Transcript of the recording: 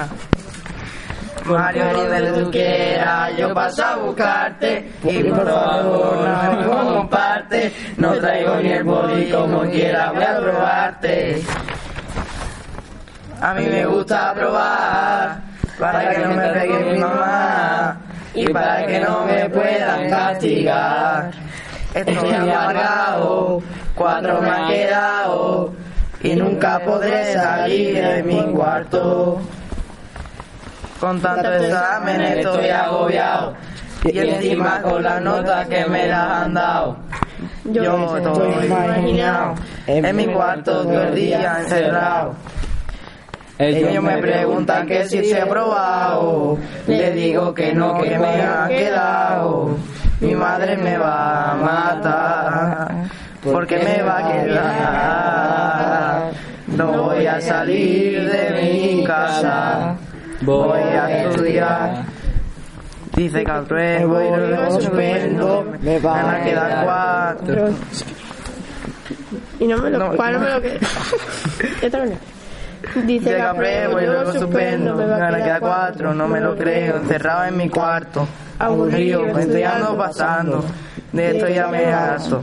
Una. Mario, donde tú quieras, yo paso a buscarte y por favor no me comparte. No traigo ni el boli como quiera, voy a probarte. A mí me gusta probar para que no me pegue mi mamá y para que no me puedan castigar. Estoy amargado, cuatro me han quedado y nunca podré salir de mi cuarto. Con tanto examen estoy agobiado y encima con las notas que me las han dado. Yo estoy imaginado en mi cuarto todo el día encerrado. Ellos me preguntan que si se he probado, le digo que no, que me ha quedado. Mi madre me va a matar, porque me va a quedar. No voy a salir de mi casa, voy a estudiar. Dice que apruebo y lo suspendo, me van a quedar cuatro. Y no me lo, No, ¿cuál no. me lo que... Dice que apruebo y luego suspendo, me van a quedar cuatro, no me lo creo, encerrado en mi cuarto, aburrido, me estoy ando pasando, de esto ya me harto.